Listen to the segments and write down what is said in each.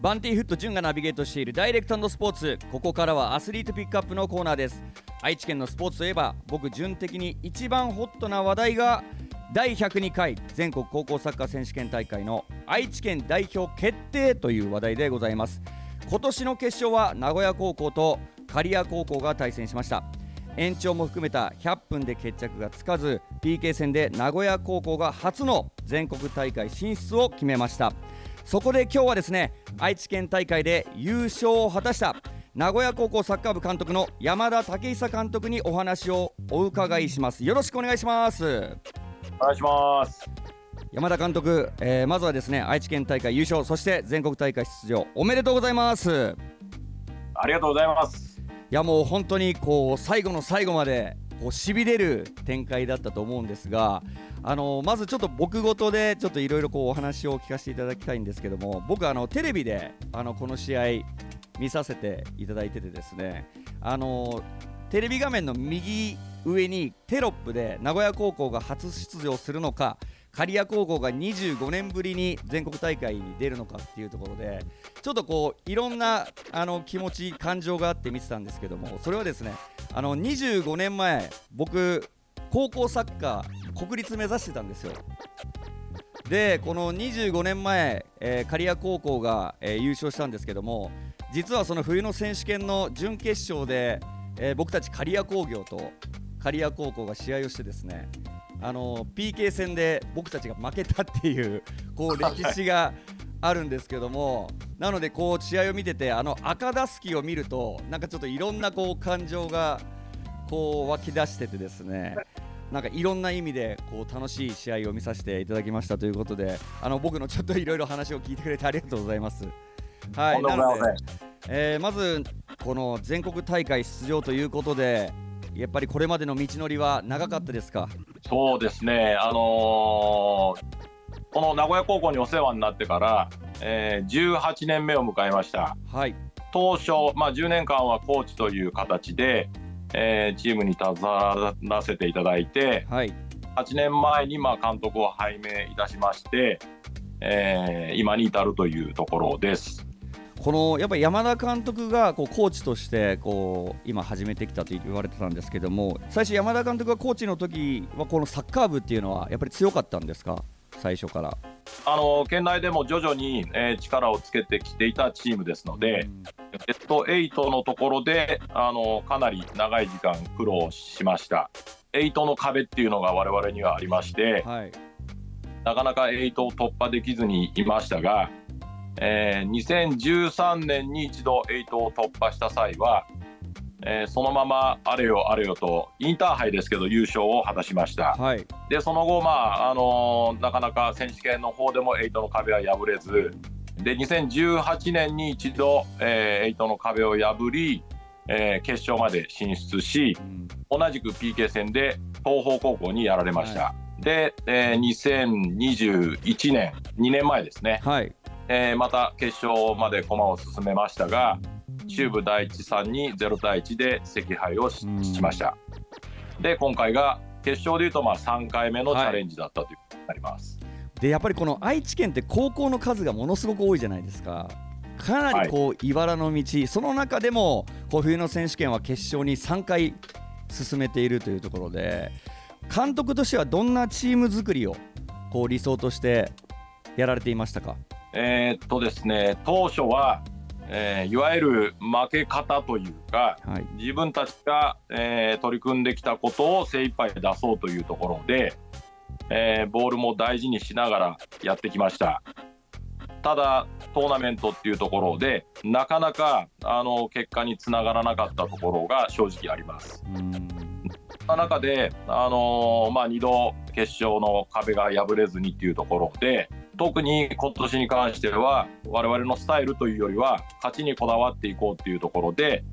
バンティーフット潤がナビゲートしているダイレクトスポーツ。ここからはアスリートピックアップのコーナーです。愛知県のスポーツといえば僕潤的に一番ホットな話題が第102回全国高校サッカー選手権大会の愛知県代表決定という話題でございます。今年の決勝は名古屋高校と刈谷高校が対戦しました。延長も含めた100分で決着がつかず PK 戦で名古屋高校が初の全国大会進出を決めました。そこで今日はですね愛知県大会で優勝を果たした名古屋高校サッカー部監督の山田武久監督にお話をお伺いします。よろしくお願いします。お願いします。山田監督、えー、まずはですね愛知県大会優勝そして全国大会出場おめでとうございます。ありがとうございます。いやもう本当にこう最後の最後までこうしびれる展開だったと思うんですがあのまずちょっと僕ごとでちょっといろいろお話を聞かせていただきたいんですけども僕あのテレビであのこの試合見させていただいててですねあのテレビ画面の右上にテロップで名古屋高校が初出場するのか刈谷高校が25年ぶりに全国大会に出るのかっていうところでちょっとこういろんなあの気持ち感情があって見てたんですけどもそれはですねあの25年前僕高校サッカー国立目指してたんですよ。でこの25年前、えー、刈谷高校が、えー、優勝したんですけども実はその冬の選手権の準決勝で、えー、僕たち刈谷工業と刈谷高校が試合をしてですねあの PK 戦で僕たちが負けたっていうこう歴史があるんですけどもなのでこう試合を見ててあの赤ダスキを見るとなんかちょっといろんなこう感情がこう湧き出しててですねなんかいろんな意味でこう楽しい試合を見させていただきましたということであの僕のちょっといろいろ話を聞いてくれてありがとうございます。はい、なので、えー、まずこの全国大会出場ということでやっぱりこれまでの道のりは長かったですか？そうですね、あのー、この名古屋高校にお世話になってから、えー、18年目を迎えました。はい、当初、まあ、10年間はコーチという形で、えー、チームに携わらせていただいて、はい、8年前にまあ監督を拝命いたしまして、えー、今に至るというところです。このやっぱり山田監督がこうコーチとしてこう今始めてきたと言われてたんですけども最初山田監督がコーチの時はこのサッカー部っていうのはやっぱり強かったんですか？最初から。あの県内でも徐々に、えー、力をつけてきていたチームですので、ベスト8のところであのかなり長い時間苦労しました。8の壁っていうのが我々にはありまして、はい、なかなか8を突破できずにいましたがえー、2013年に一度8を突破した際は、えー、そのままあれよあれよとインターハイですけど優勝を果たしました、はい、でその後、まああのー、なかなか選手権の方でも8の壁は破れずで2018年に一度、えー、8の壁を破り、えー、決勝まで進出し、うん、同じく PK 戦で東邦高校にやられました、はい、で、えー、2021年2年前ですね、はいえー、また決勝まで駒を進めましたが中部第一さんに0対1で惜敗をしました。で今回が決勝でいうとまあ3回目のチャレンジだったということになります。はい、でやっぱりこの愛知県って高校の数がものすごく多いじゃないですか。かなりこう、はい、茨の道その中でもこう冬の選手権は決勝に3回進めているというところで監督としてはどんなチーム作りをこう理想としてやられていましたか？えー、っとですね当初は、えー、いわゆる負け方というか、はい、自分たちが、えー、取り組んできたことを精一杯出そうというところで、えー、ボールも大事にしながらやってきました。ただトーナメントっていうところでなかなかあの結果につながらなかったところが正直あります。そんな中で、あのー、まあ、2度決勝の壁が破れずにっていうところで特に今年に関しては我々のスタイルというよりは勝ちにこだわっていこうというところで、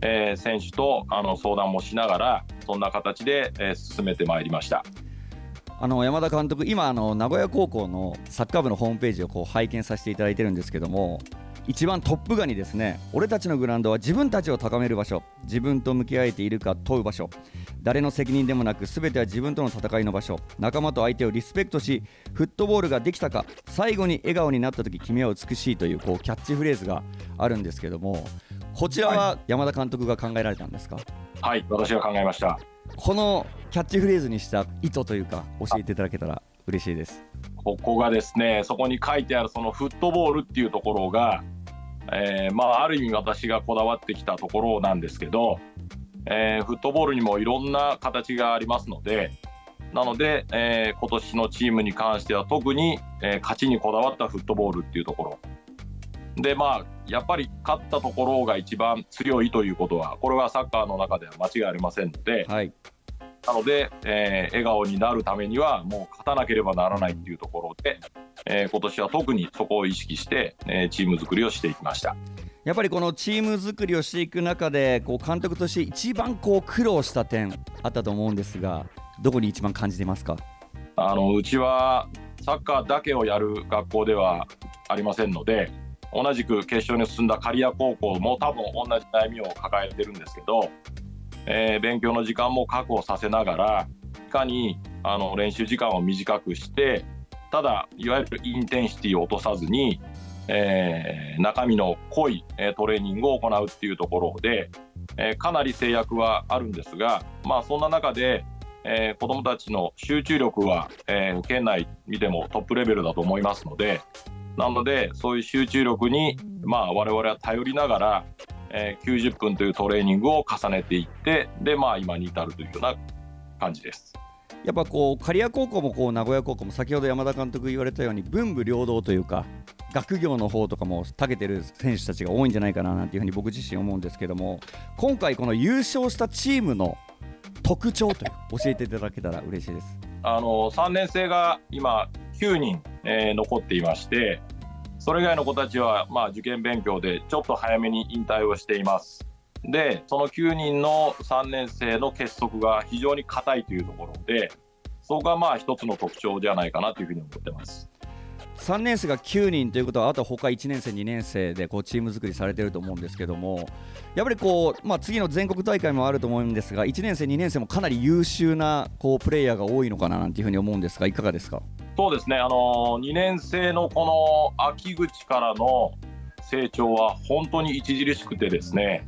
えー、選手とあの相談もしながらそんな形で、えー、進めてまいりました。あの山田監督、今あの、名古屋高校のサッカー部のホームページをこう拝見させていただいてるんですけども、一番トップガにですね。俺たちのグラウンドは自分たちを高める場所。自分と向き合えているか問う場所。誰の責任でもなく全ては自分との戦いの場所。仲間と相手をリスペクトしフットボールができたか最後に笑顔になった時君は美しいというこうキャッチフレーズがあるんですけどもこちらは山田監督が考えられたんですか？はい私が考えました。このキャッチフレーズにした意図というか教えていただけたら嬉しいです。ここがですねそこに書いてあるそのフットボールっていうところがえー、まあ、ある意味私がこだわってきたところなんですけど、えー、フットボールにもいろんな形がありますのでなので、えー、今年のチームに関しては特に、え勝ちにこだわったフットボールっていうところ。でまあやっぱり勝ったところが一番強いということはこれはサッカーの中では間違いありませんので、はい、なので、えー、笑顔になるためにはもう勝たなければならないっていうところで、えー、今年は特にそこを意識して、えー、チーム作りをしていきました。やっぱりこのチーム作りをしていく中でこう監督として一番こう苦労した点あったと思うんですがどこに一番感じてますか？あのうちはサッカーだけをやる学校ではありませんので同じく決勝に進んだ刈谷高校も多分同じ悩みを抱えてるんですけどえー、勉強の時間も確保させながらいかにあの練習時間を短くしてただいわゆるインテンシティを落とさずに、えー、中身の濃い、えトレーニングを行うっていうところで、えー、かなり制約はあるんですが、まあ、そんな中で、えー、子どもたちの集中力は、えー、県内見てもトップレベルだと思いますのでなのでそういう集中力に、まあ、我々は頼りながら、えー、90分というトレーニングを重ねていってで、まあ、今に至るというような感じです。やっぱこう刈谷高校もこう名古屋高校も先ほど山田監督言われたように文武両道というか学業の方とかも長けてる選手たちが多いんじゃないかななんていうふうに僕自身思うんですけども今回この優勝したチームの特徴という教えていただけたら嬉しいですあの3年生が今9人、えー、残っていましてそれ以外の子たちは、まあ、受験勉強でちょっと早めに引退をしています。で、その9人の3年生の結束が非常に硬いというところで、そこがまあ一つの特徴じゃないかなというふうに思ってます。3年生が9人ということはあと他1年生2年生でこうチーム作りされてると思うんですけどもやっぱりこう、まあ、次の全国大会もあると思うんですが1年生2年生もかなり優秀なこうプレイヤーが多いのかななんていうふうに思うんですがいかがですか？そうですね、あの2年生のこの秋口からの成長は本当に著しくてですね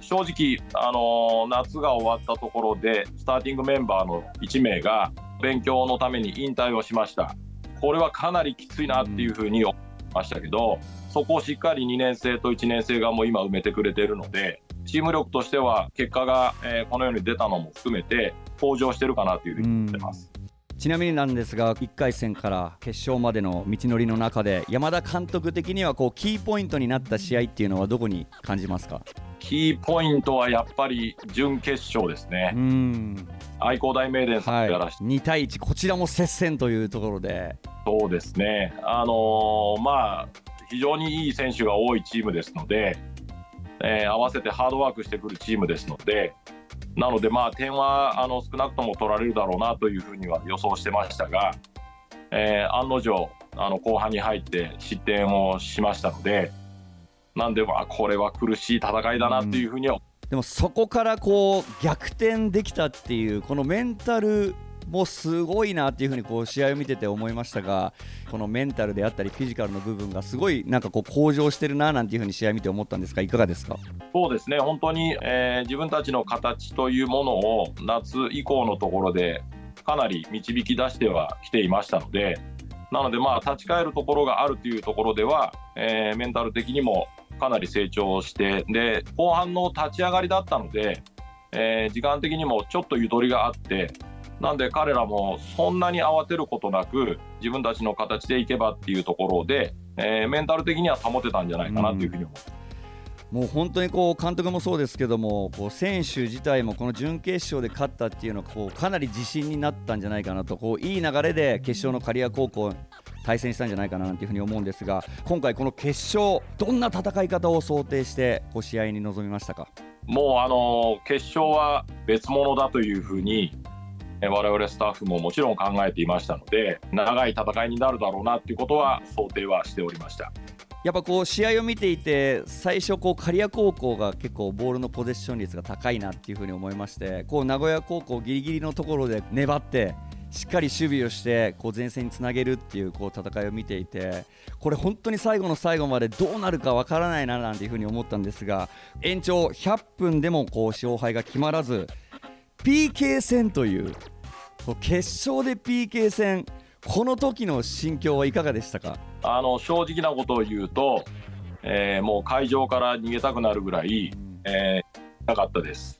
正直、あの夏が終わったところでスターティングメンバーの1名が勉強のために引退をしましたこれはかなりきついなっていうふうに思いましたけど、そこをしっかり2年生と1年生がもう今埋めてくれてるのでチーム力としては結果が、え、このように出たのも含めて向上してるかなというふうに思ってます。ちなみになんですが1回戦から決勝までの道のりの中で山田監督的にはこうキーポイントになった試合っていうのはどこに感じますか？キーポイントはやっぱり準決勝ですね。愛工大名電さんやらはい、2対1こちらも接戦というところで。そうですね。あのー、まあ非常にいい選手が多いチームですので、えー、合わせてハードワークしてくるチームですのでなので、まあ、点はあの少なくとも取られるだろうなというふうには予想してましたが、えー、案の定あの後半に入って失点をしましたのでなんで、まあ、これは苦しい戦いだなというふうには、うん、でもそこからこう逆転できたっていうこのメンタルもうすごいなっていうふうにこう試合を見てて思いましたがこのメンタルであったりフィジカルの部分がすごいなんかこう向上してるななんていうふうに試合見て思ったんですがいかがですか？そうですね。本当に、えー、自分たちの形というものを夏以降のところでかなり導き出してはきていましたのでなのでまあ立ち返るところがあるというところでは、えー、メンタル的にもかなり成長してで後半の立ち上がりだったので、えー、時間的にもちょっとゆとりがあってなんで彼らもそんなに慌てることなく自分たちの形でいけばっていうところで、えー、メンタル的には保てたんじゃないかなというふうに思います。もう本当にこう監督もそうですけどもこう選手自体もこの準決勝で勝ったっていうのはこうかなり自信になったんじゃないかなとこういい流れで決勝の刈谷高校対戦したんじゃないかななんていうふうに思うんですが今回この決勝どんな戦い方を想定してこう試合に臨みましたか？もうあの決勝は別物だというふうに我々スタッフももちろん考えていましたので長い戦いになるだろうなということは想定はしておりました。やっぱこう試合を見ていて最初こう刈谷高校が結構ボールのポゼッション率が高いなっていうふうに思いましてこう名古屋高校ギリギリのところで粘ってしっかり守備をしてこう前線につなげるっていうこう戦いを見ていてこれ本当に最後の最後までどうなるかわからないななんていうふうに思ったんですが延長100分でもこう勝敗が決まらず PK 戦という決勝で PK 戦この時の心境はいかがでしたか？あの正直なことを言うと、えー、もう会場から逃げたくなるぐらい、えー、なかったです。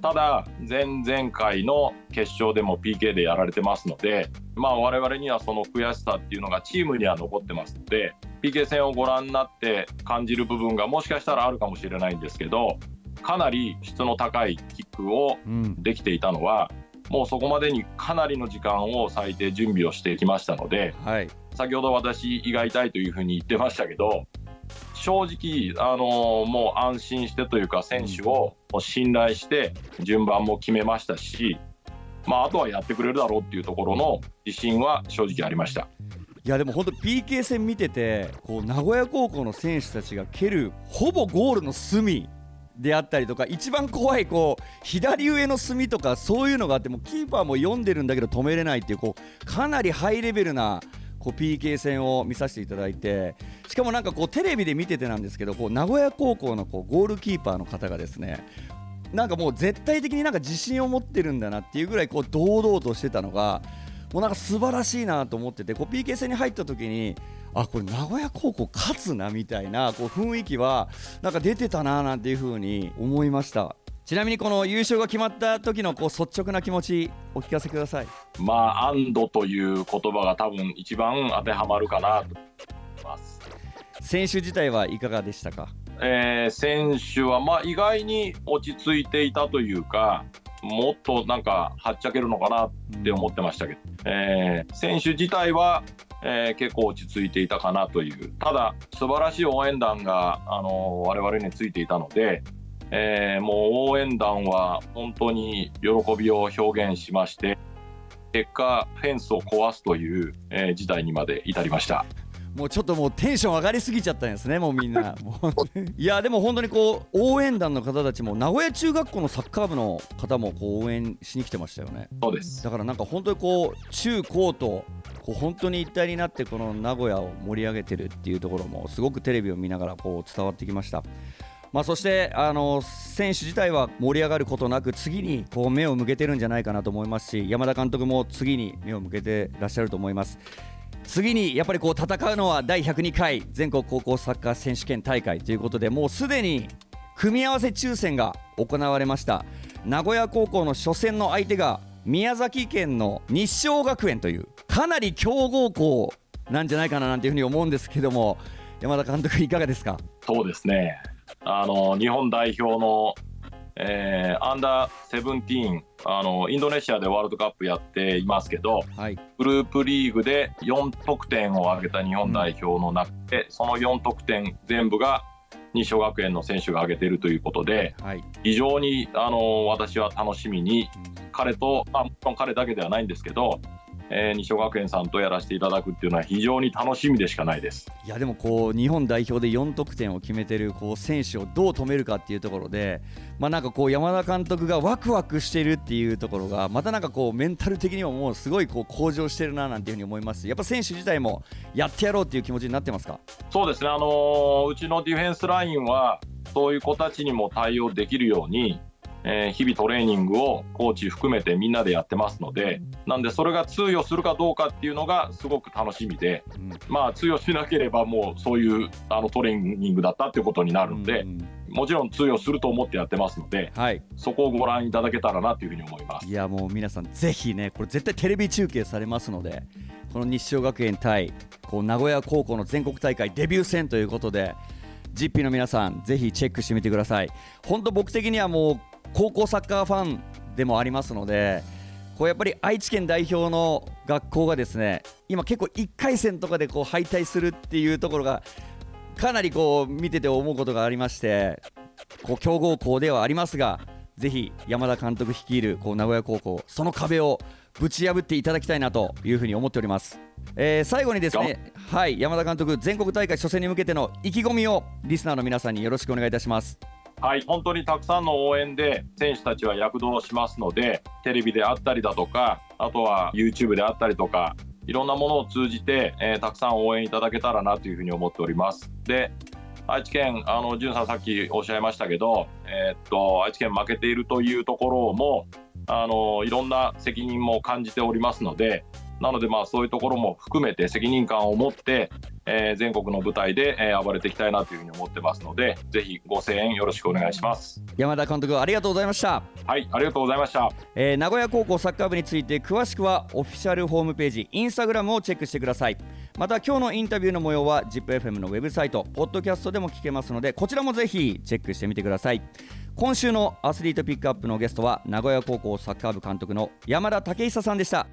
ただ、前々回の決勝でも PK でやられてますので、まあ、我々にはその悔しさっていうのがチームには残ってますので、PK 戦をご覧になって感じる部分がもしかしたらあるかもしれないんですけど、かなり質の高いキックをできていたのは、うん、もうそこまでにかなりの時間を割いて準備をしてきましたので、はい、先ほど私、胃が痛いというふうに言ってましたけど、正直、あのー、もう安心してというか、選手を信頼して、順番も決めましたし、まあ、あとはやってくれるだろうっていうところの自信は正直ありました。いやでも本当 PK 戦見ててこう名古屋高校の選手たちが蹴るほぼゴールの隅であったりとか一番怖いこう左上の隅とかそういうのがあってもキーパーも読んでるんだけど止めれないっていうこうかなりハイレベルなこう PK 戦を見させていただいてしかもなんかこうテレビで見ててなんですけどこう名古屋高校のこうゴールキーパーの方がですねなんかもう絶対的になんか自信を持ってるんだなっていうぐらいこう堂々としてたのがもうなんか素晴らしいなと思っててこう PK 戦に入った時にあこれ名古屋高校勝つなみたいなこう雰囲気はなんか出てたななんていう風に思いました。ちなみにこの優勝が決まった時のこう率直な気持ちお聞かせください。まあ安堵という言葉が多分一番当てはまるかなと思います。選手自体はいかがでしたか、えー、選手はまあ意外に落ち着いていたというかもっとなんかはっちゃけるのかなって思ってましたけど、えー、選手自体は、えー、結構落ち着いていたかなというただ素晴らしい応援団が、あのー、我々についていたので、えー、もう応援団は本当に喜びを表現しまして結果フェンスを壊すという、えー、事態にまで至りました。もうちょっともうテンション上がりすぎちゃったんですね、もうみんな。いや、でも本当にこう応援団の方たちも、名古屋中学校のサッカー部の方もこう応援しに来てましたよね。そうですだからなんか本当にこう中高とこう本当に一体になってこの名古屋を盛り上げてるっていうところもすごくテレビを見ながらこう伝わってきました。まあ、そしてあの選手自体は盛り上がることなく次にこう目を向けてるんじゃないかなと思いますし山田監督も次に目を向けてらっしゃると思います次にやっぱりこう戦うのは第102回全国高校サッカー選手権大会ということでもうすでに組み合わせ抽選が行われました。名古屋高校の初戦の相手が宮崎県の日照学園というかなり強豪校なんじゃないかななんていうふうに思うんですけども山田監督いかがですか？そうですね。あの日本代表の、えー、アンダーセブンティーンあのインドネシアでワールドカップやっていますけど、はい、グループリーグで4得点を挙げた日本代表の中で、うん、その4得点全部が日照学園の選手が挙げているということで、はい、非常にあの私は楽しみに、彼と、まあ、もちろん彼だけではないんですけどえー、二松学園さんとやらせていただくっていうのは非常に楽しみでしかないです。いやでもこう日本代表で4得点を決めてるこう選手をどう止めるかっていうところで、まあ、なんかこう山田監督がワクワクしてるっていうところがまたなんかこうメンタル的にももうすごいこう向上してるななんていうふうに思います。やっぱ選手自体もやってやろうっていう気持ちになってますか？そうですね、あのー、うちのディフェンスラインはそういう子たちにも対応できるようにえー、日々トレーニングをコーチ含めてみんなでやってますのでなんでそれが通用するかどうかっていうのがすごく楽しみで、うん、まあ通用しなければもうそういうあのトレーニングだったっていうことになるので、うん、もちろん通用すると思ってやってますので、はい、そこをご覧いただけたらなというふうに思いますいやもう皆さんぜひねこれ絶対テレビ中継されますのでこの日照学園対こう名古屋高校の全国大会デビュー戦ということで。ジッピーの皆さん、ぜひチェックしてみてください。本当僕的にはもう高校サッカーファンでもありますのでこうやっぱり愛知県代表の学校がですね今結構1回戦とかでこう敗退するっていうところがかなりこう見てて思うことがありましてこう強豪校ではありますがぜひ山田監督率いるこう名古屋高校その壁をぶち破っていただきたいなというふうに思っておりますえー、最後にですね、はい、山田監督、全国大会初戦に向けての意気込みをリスナーの皆さんによろしくお願いいたします。はい、本当にたくさんの応援で選手たちは躍動しますので、テレビであったりだとか、あとは YouTube であったりとか、いろんなものを通じて、えー、たくさん応援いただけたらなというふうに思っております。で、愛知県、あの、潤さんさっきおっしゃいましたけど、えー、っと、愛知県負けているというところも、あの、いろんな責任も感じておりますので、なので、まあ、そういうところも含めて責任感を持って、えー、全国の舞台で、えー、暴れていきたいなというふうに思ってますので、ぜひご声援よろしくお願いします。山田監督、ありがとうございました。はい、ありがとうございました。えー、名古屋高校サッカー部について詳しくはオフィシャルホームページ、インスタグラムをチェックしてください。また今日のインタビューの模様は ZIPFM のウェブサイト、ポッドキャストでも聞けますので、こちらもぜひチェックしてみてください。今週のアスリートピックアップのゲストは名古屋高校サッカー部監督の山田武久さんでした。